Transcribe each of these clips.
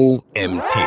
OMT.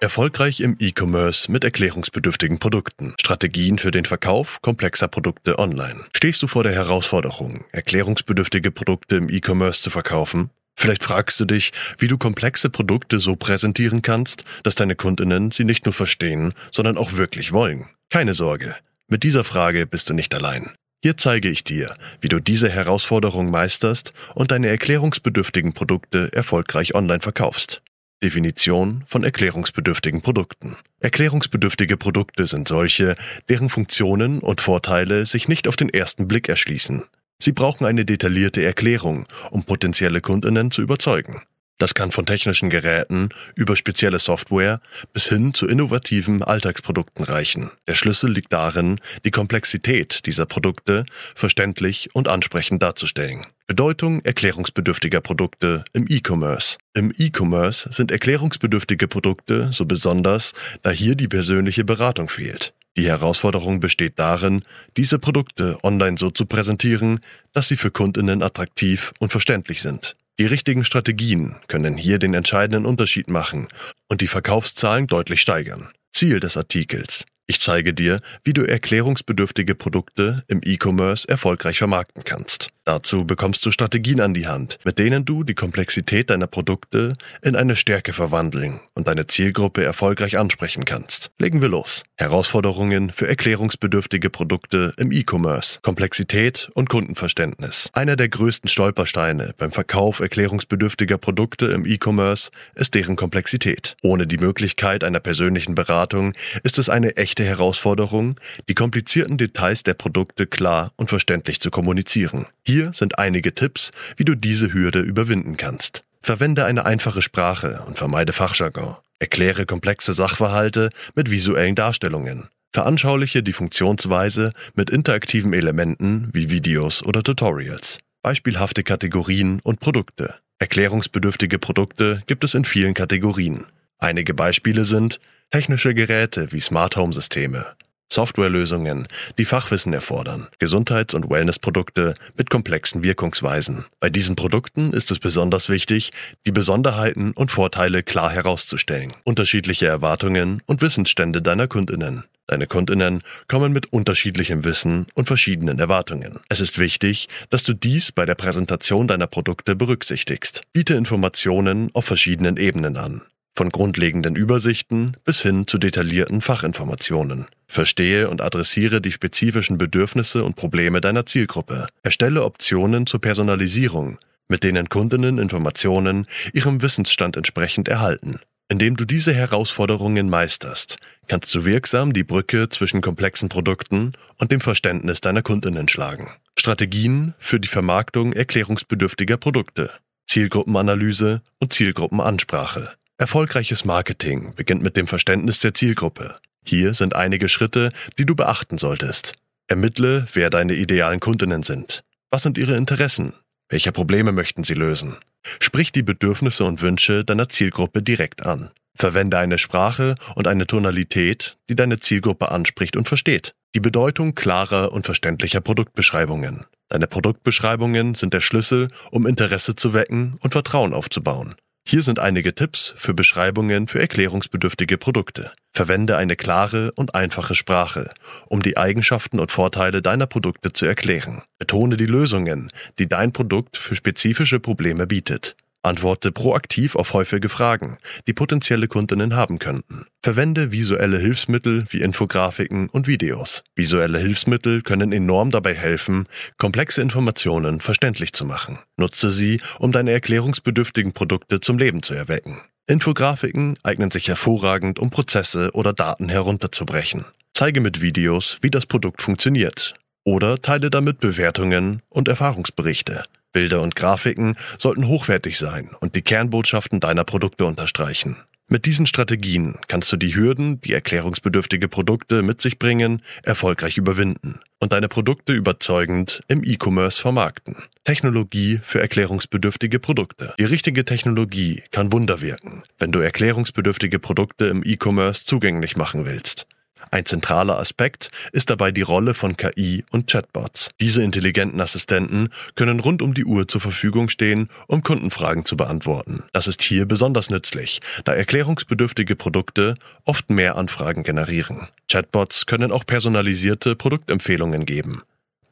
Erfolgreich im E-Commerce mit erklärungsbedürftigen Produkten. Strategien für den Verkauf komplexer Produkte online. Stehst du vor der Herausforderung, erklärungsbedürftige Produkte im E-Commerce zu verkaufen? Vielleicht fragst du dich, wie du komplexe Produkte so präsentieren kannst, dass deine Kundinnen sie nicht nur verstehen, sondern auch wirklich wollen. Keine Sorge, mit dieser Frage bist du nicht allein. Hier zeige ich dir, wie du diese Herausforderung meisterst und deine erklärungsbedürftigen Produkte erfolgreich online verkaufst. Definition von erklärungsbedürftigen Produkten. Erklärungsbedürftige Produkte sind solche, deren Funktionen und Vorteile sich nicht auf den ersten Blick erschließen. Sie brauchen eine detaillierte Erklärung, um potenzielle Kundinnen zu überzeugen. Das kann von technischen Geräten über spezielle Software bis hin zu innovativen Alltagsprodukten reichen. Der Schlüssel liegt darin, die Komplexität dieser Produkte verständlich und ansprechend darzustellen. Bedeutung erklärungsbedürftiger Produkte im E-Commerce. Im E-Commerce sind erklärungsbedürftige Produkte so besonders, da hier die persönliche Beratung fehlt. Die Herausforderung besteht darin, diese Produkte online so zu präsentieren, dass sie für Kundinnen attraktiv und verständlich sind. Die richtigen Strategien können hier den entscheidenden Unterschied machen und die Verkaufszahlen deutlich steigern. Ziel des Artikels. Ich zeige dir, wie du erklärungsbedürftige Produkte im E-Commerce erfolgreich vermarkten kannst. Dazu bekommst du Strategien an die Hand, mit denen du die Komplexität deiner Produkte in eine Stärke verwandeln und deine Zielgruppe erfolgreich ansprechen kannst. Legen wir los. Herausforderungen für erklärungsbedürftige Produkte im E-Commerce, Komplexität und Kundenverständnis. Einer der größten Stolpersteine beim Verkauf erklärungsbedürftiger Produkte im E-Commerce ist deren Komplexität. Ohne die Möglichkeit einer persönlichen Beratung ist es eine echte Herausforderung, die komplizierten Details der Produkte klar und verständlich zu kommunizieren. Hier sind einige Tipps, wie du diese Hürde überwinden kannst. Verwende eine einfache Sprache und vermeide Fachjargon. Erkläre komplexe Sachverhalte mit visuellen Darstellungen. Veranschauliche die Funktionsweise mit interaktiven Elementen wie Videos oder Tutorials. Beispielhafte Kategorien und Produkte. Erklärungsbedürftige Produkte gibt es in vielen Kategorien. Einige Beispiele sind technische Geräte wie Smart Home Systeme, Softwarelösungen, die Fachwissen erfordern, Gesundheits- und Wellnessprodukte mit komplexen Wirkungsweisen. Bei diesen Produkten ist es besonders wichtig, die Besonderheiten und Vorteile klar herauszustellen. Unterschiedliche Erwartungen und Wissensstände deiner Kundinnen. Deine Kundinnen kommen mit unterschiedlichem Wissen und verschiedenen Erwartungen. Es ist wichtig, dass du dies bei der Präsentation deiner Produkte berücksichtigst. Biete Informationen auf verschiedenen Ebenen an von grundlegenden Übersichten bis hin zu detaillierten Fachinformationen. Verstehe und adressiere die spezifischen Bedürfnisse und Probleme deiner Zielgruppe. Erstelle Optionen zur Personalisierung, mit denen Kundinnen Informationen ihrem Wissensstand entsprechend erhalten. Indem du diese Herausforderungen meisterst, kannst du wirksam die Brücke zwischen komplexen Produkten und dem Verständnis deiner Kundinnen schlagen. Strategien für die Vermarktung erklärungsbedürftiger Produkte, Zielgruppenanalyse und Zielgruppenansprache. Erfolgreiches Marketing beginnt mit dem Verständnis der Zielgruppe. Hier sind einige Schritte, die du beachten solltest. Ermittle, wer deine idealen Kundinnen sind. Was sind ihre Interessen? Welche Probleme möchten sie lösen? Sprich die Bedürfnisse und Wünsche deiner Zielgruppe direkt an. Verwende eine Sprache und eine Tonalität, die deine Zielgruppe anspricht und versteht. Die Bedeutung klarer und verständlicher Produktbeschreibungen. Deine Produktbeschreibungen sind der Schlüssel, um Interesse zu wecken und Vertrauen aufzubauen. Hier sind einige Tipps für Beschreibungen für erklärungsbedürftige Produkte. Verwende eine klare und einfache Sprache, um die Eigenschaften und Vorteile deiner Produkte zu erklären. Betone die Lösungen, die dein Produkt für spezifische Probleme bietet. Antworte proaktiv auf häufige Fragen, die potenzielle Kundinnen haben könnten. Verwende visuelle Hilfsmittel wie Infografiken und Videos. Visuelle Hilfsmittel können enorm dabei helfen, komplexe Informationen verständlich zu machen. Nutze sie, um deine erklärungsbedürftigen Produkte zum Leben zu erwecken. Infografiken eignen sich hervorragend, um Prozesse oder Daten herunterzubrechen. Zeige mit Videos, wie das Produkt funktioniert. Oder teile damit Bewertungen und Erfahrungsberichte. Bilder und Grafiken sollten hochwertig sein und die Kernbotschaften deiner Produkte unterstreichen. Mit diesen Strategien kannst du die Hürden, die erklärungsbedürftige Produkte mit sich bringen, erfolgreich überwinden und deine Produkte überzeugend im E-Commerce vermarkten. Technologie für erklärungsbedürftige Produkte. Die richtige Technologie kann Wunder wirken, wenn du erklärungsbedürftige Produkte im E-Commerce zugänglich machen willst. Ein zentraler Aspekt ist dabei die Rolle von KI und Chatbots. Diese intelligenten Assistenten können rund um die Uhr zur Verfügung stehen, um Kundenfragen zu beantworten. Das ist hier besonders nützlich, da erklärungsbedürftige Produkte oft mehr Anfragen generieren. Chatbots können auch personalisierte Produktempfehlungen geben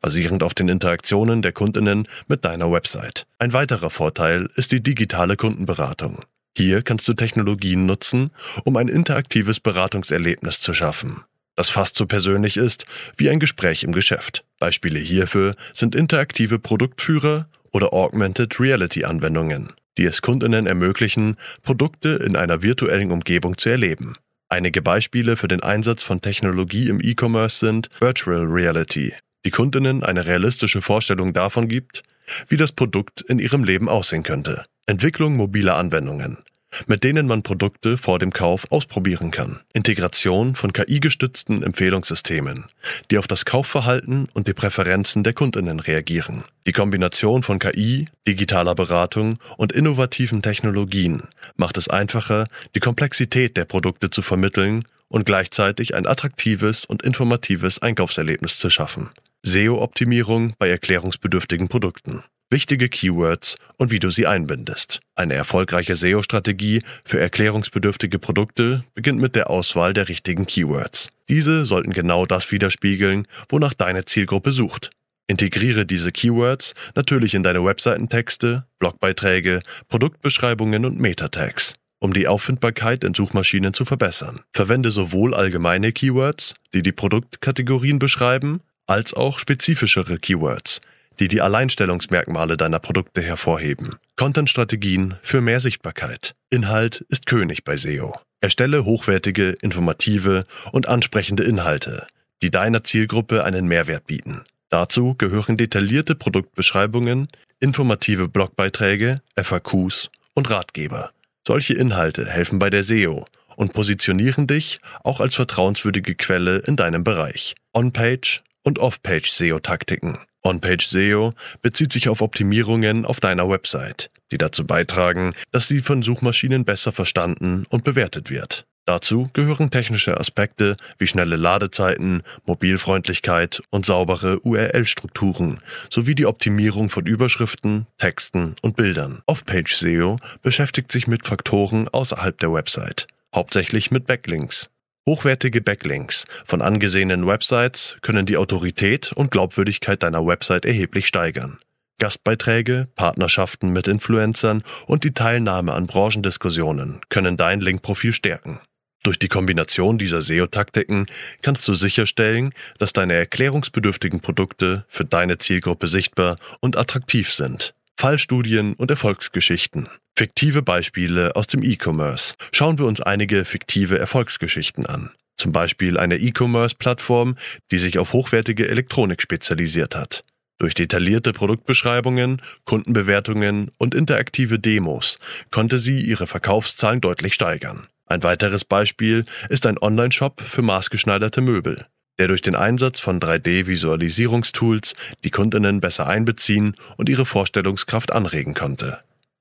basierend auf den Interaktionen der Kundinnen mit deiner Website. Ein weiterer Vorteil ist die digitale Kundenberatung. Hier kannst du Technologien nutzen, um ein interaktives Beratungserlebnis zu schaffen, das fast so persönlich ist wie ein Gespräch im Geschäft. Beispiele hierfür sind interaktive Produktführer oder Augmented Reality Anwendungen, die es Kundinnen ermöglichen, Produkte in einer virtuellen Umgebung zu erleben. Einige Beispiele für den Einsatz von Technologie im E-Commerce sind Virtual Reality, die Kundinnen eine realistische Vorstellung davon gibt, wie das Produkt in ihrem Leben aussehen könnte. Entwicklung mobiler Anwendungen, mit denen man Produkte vor dem Kauf ausprobieren kann. Integration von KI-gestützten Empfehlungssystemen, die auf das Kaufverhalten und die Präferenzen der Kundinnen reagieren. Die Kombination von KI, digitaler Beratung und innovativen Technologien macht es einfacher, die Komplexität der Produkte zu vermitteln und gleichzeitig ein attraktives und informatives Einkaufserlebnis zu schaffen. SEO-Optimierung bei erklärungsbedürftigen Produkten wichtige Keywords und wie du sie einbindest. Eine erfolgreiche SEO-Strategie für erklärungsbedürftige Produkte beginnt mit der Auswahl der richtigen Keywords. Diese sollten genau das widerspiegeln, wonach deine Zielgruppe sucht. Integriere diese Keywords natürlich in deine Webseitentexte, Blogbeiträge, Produktbeschreibungen und Meta-Tags um die Auffindbarkeit in Suchmaschinen zu verbessern. Verwende sowohl allgemeine Keywords, die die Produktkategorien beschreiben, als auch spezifischere Keywords, die die Alleinstellungsmerkmale deiner Produkte hervorheben. Content-Strategien für mehr Sichtbarkeit. Inhalt ist König bei SEO. Erstelle hochwertige, informative und ansprechende Inhalte, die deiner Zielgruppe einen Mehrwert bieten. Dazu gehören detaillierte Produktbeschreibungen, informative Blogbeiträge, FAQs und Ratgeber. Solche Inhalte helfen bei der SEO und positionieren dich auch als vertrauenswürdige Quelle in deinem Bereich. On-Page und Off-Page SEO-Taktiken. On-Page SEO bezieht sich auf Optimierungen auf deiner Website, die dazu beitragen, dass sie von Suchmaschinen besser verstanden und bewertet wird. Dazu gehören technische Aspekte wie schnelle Ladezeiten, Mobilfreundlichkeit und saubere URL-Strukturen sowie die Optimierung von Überschriften, Texten und Bildern. Off-Page SEO beschäftigt sich mit Faktoren außerhalb der Website, hauptsächlich mit Backlinks. Hochwertige Backlinks von angesehenen Websites können die Autorität und Glaubwürdigkeit deiner Website erheblich steigern. Gastbeiträge, Partnerschaften mit Influencern und die Teilnahme an Branchendiskussionen können dein Linkprofil stärken. Durch die Kombination dieser SEO-Taktiken kannst du sicherstellen, dass deine erklärungsbedürftigen Produkte für deine Zielgruppe sichtbar und attraktiv sind. Fallstudien und Erfolgsgeschichten. Fiktive Beispiele aus dem E-Commerce. Schauen wir uns einige fiktive Erfolgsgeschichten an. Zum Beispiel eine E-Commerce-Plattform, die sich auf hochwertige Elektronik spezialisiert hat. Durch detaillierte Produktbeschreibungen, Kundenbewertungen und interaktive Demos konnte sie ihre Verkaufszahlen deutlich steigern. Ein weiteres Beispiel ist ein Online-Shop für maßgeschneiderte Möbel, der durch den Einsatz von 3D-Visualisierungstools die Kundinnen besser einbeziehen und ihre Vorstellungskraft anregen konnte.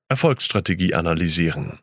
Erfolgsstrategie analysieren.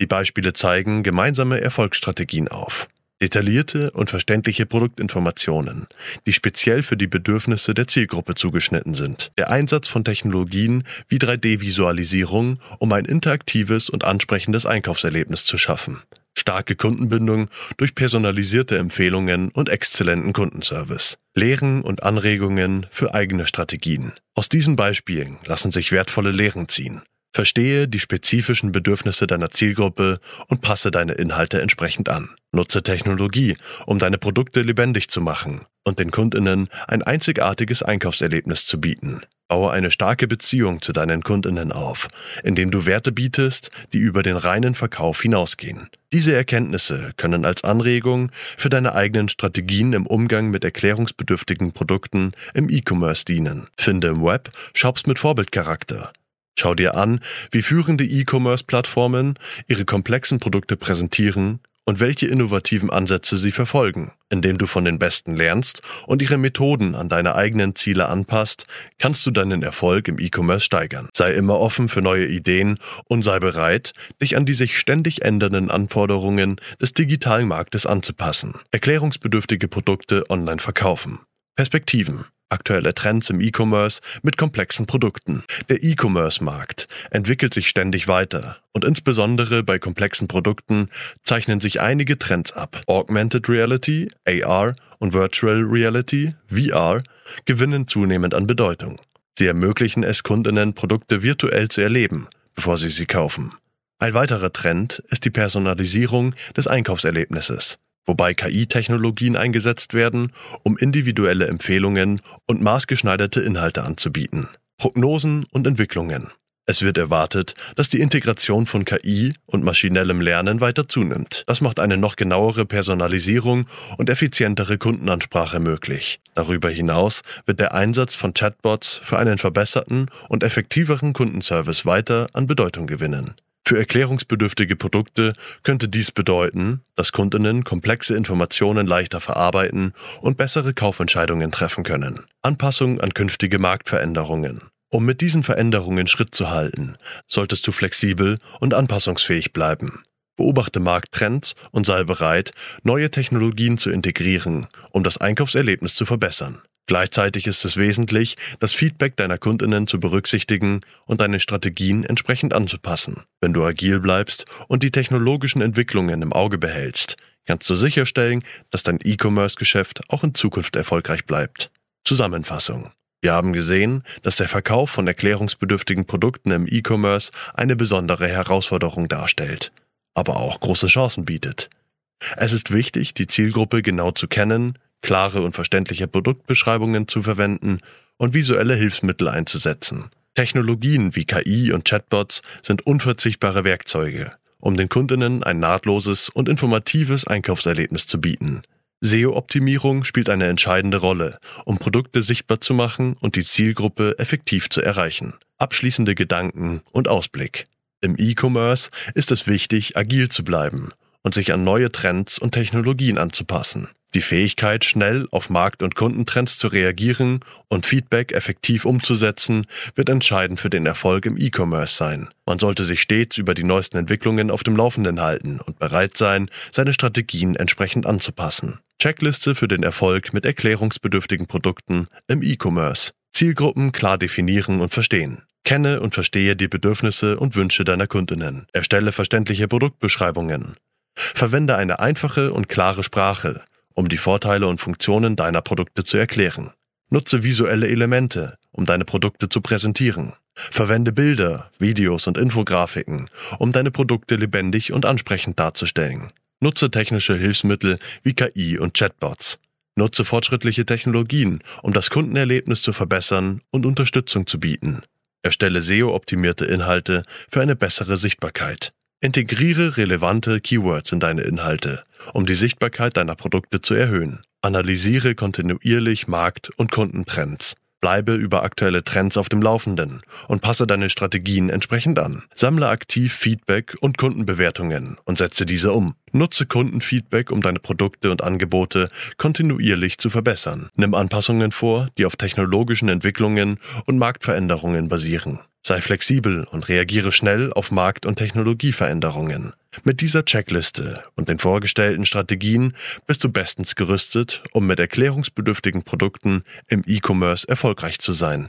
Die Beispiele zeigen gemeinsame Erfolgsstrategien auf. Detaillierte und verständliche Produktinformationen, die speziell für die Bedürfnisse der Zielgruppe zugeschnitten sind. Der Einsatz von Technologien wie 3D-Visualisierung, um ein interaktives und ansprechendes Einkaufserlebnis zu schaffen. Starke Kundenbindung durch personalisierte Empfehlungen und exzellenten Kundenservice. Lehren und Anregungen für eigene Strategien. Aus diesen Beispielen lassen sich wertvolle Lehren ziehen. Verstehe die spezifischen Bedürfnisse deiner Zielgruppe und passe deine Inhalte entsprechend an. Nutze Technologie, um deine Produkte lebendig zu machen und den Kundinnen ein einzigartiges Einkaufserlebnis zu bieten. Baue eine starke Beziehung zu deinen Kundinnen auf, indem du Werte bietest, die über den reinen Verkauf hinausgehen. Diese Erkenntnisse können als Anregung für deine eigenen Strategien im Umgang mit erklärungsbedürftigen Produkten im E-Commerce dienen. Finde im Web Shops mit Vorbildcharakter Schau dir an, wie führende E-Commerce-Plattformen ihre komplexen Produkte präsentieren und welche innovativen Ansätze sie verfolgen. Indem du von den Besten lernst und ihre Methoden an deine eigenen Ziele anpasst, kannst du deinen Erfolg im E-Commerce steigern. Sei immer offen für neue Ideen und sei bereit, dich an die sich ständig ändernden Anforderungen des digitalen Marktes anzupassen. Erklärungsbedürftige Produkte online verkaufen. Perspektiven aktuelle Trends im E-Commerce mit komplexen Produkten. Der E-Commerce-Markt entwickelt sich ständig weiter und insbesondere bei komplexen Produkten zeichnen sich einige Trends ab. Augmented Reality, AR und Virtual Reality, VR, gewinnen zunehmend an Bedeutung. Sie ermöglichen es Kundinnen, Produkte virtuell zu erleben, bevor sie sie kaufen. Ein weiterer Trend ist die Personalisierung des Einkaufserlebnisses wobei KI-Technologien eingesetzt werden, um individuelle Empfehlungen und maßgeschneiderte Inhalte anzubieten. Prognosen und Entwicklungen. Es wird erwartet, dass die Integration von KI und maschinellem Lernen weiter zunimmt. Das macht eine noch genauere Personalisierung und effizientere Kundenansprache möglich. Darüber hinaus wird der Einsatz von Chatbots für einen verbesserten und effektiveren Kundenservice weiter an Bedeutung gewinnen. Für erklärungsbedürftige Produkte könnte dies bedeuten, dass Kundinnen komplexe Informationen leichter verarbeiten und bessere Kaufentscheidungen treffen können. Anpassung an künftige Marktveränderungen. Um mit diesen Veränderungen Schritt zu halten, solltest du flexibel und anpassungsfähig bleiben. Beobachte Markttrends und sei bereit, neue Technologien zu integrieren, um das Einkaufserlebnis zu verbessern. Gleichzeitig ist es wesentlich, das Feedback deiner Kundinnen zu berücksichtigen und deine Strategien entsprechend anzupassen. Wenn du agil bleibst und die technologischen Entwicklungen im Auge behältst, kannst du sicherstellen, dass dein E-Commerce-Geschäft auch in Zukunft erfolgreich bleibt. Zusammenfassung. Wir haben gesehen, dass der Verkauf von erklärungsbedürftigen Produkten im E-Commerce eine besondere Herausforderung darstellt, aber auch große Chancen bietet. Es ist wichtig, die Zielgruppe genau zu kennen, klare und verständliche Produktbeschreibungen zu verwenden und visuelle Hilfsmittel einzusetzen. Technologien wie KI und Chatbots sind unverzichtbare Werkzeuge, um den Kundinnen ein nahtloses und informatives Einkaufserlebnis zu bieten. SEO-Optimierung spielt eine entscheidende Rolle, um Produkte sichtbar zu machen und die Zielgruppe effektiv zu erreichen. Abschließende Gedanken und Ausblick. Im E-Commerce ist es wichtig, agil zu bleiben und sich an neue Trends und Technologien anzupassen. Die Fähigkeit, schnell auf Markt- und Kundentrends zu reagieren und Feedback effektiv umzusetzen, wird entscheidend für den Erfolg im E-Commerce sein. Man sollte sich stets über die neuesten Entwicklungen auf dem Laufenden halten und bereit sein, seine Strategien entsprechend anzupassen. Checkliste für den Erfolg mit erklärungsbedürftigen Produkten im E-Commerce. Zielgruppen klar definieren und verstehen. Kenne und verstehe die Bedürfnisse und Wünsche deiner Kundinnen. Erstelle verständliche Produktbeschreibungen. Verwende eine einfache und klare Sprache um die Vorteile und Funktionen deiner Produkte zu erklären. Nutze visuelle Elemente, um deine Produkte zu präsentieren. Verwende Bilder, Videos und Infografiken, um deine Produkte lebendig und ansprechend darzustellen. Nutze technische Hilfsmittel wie KI und Chatbots. Nutze fortschrittliche Technologien, um das Kundenerlebnis zu verbessern und Unterstützung zu bieten. Erstelle SEO-optimierte Inhalte für eine bessere Sichtbarkeit. Integriere relevante Keywords in deine Inhalte, um die Sichtbarkeit deiner Produkte zu erhöhen. Analysiere kontinuierlich Markt- und Kundentrends. Bleibe über aktuelle Trends auf dem Laufenden und passe deine Strategien entsprechend an. Sammle aktiv Feedback und Kundenbewertungen und setze diese um. Nutze Kundenfeedback, um deine Produkte und Angebote kontinuierlich zu verbessern. Nimm Anpassungen vor, die auf technologischen Entwicklungen und Marktveränderungen basieren. Sei flexibel und reagiere schnell auf Markt- und Technologieveränderungen. Mit dieser Checkliste und den vorgestellten Strategien bist du bestens gerüstet, um mit erklärungsbedürftigen Produkten im E-Commerce erfolgreich zu sein.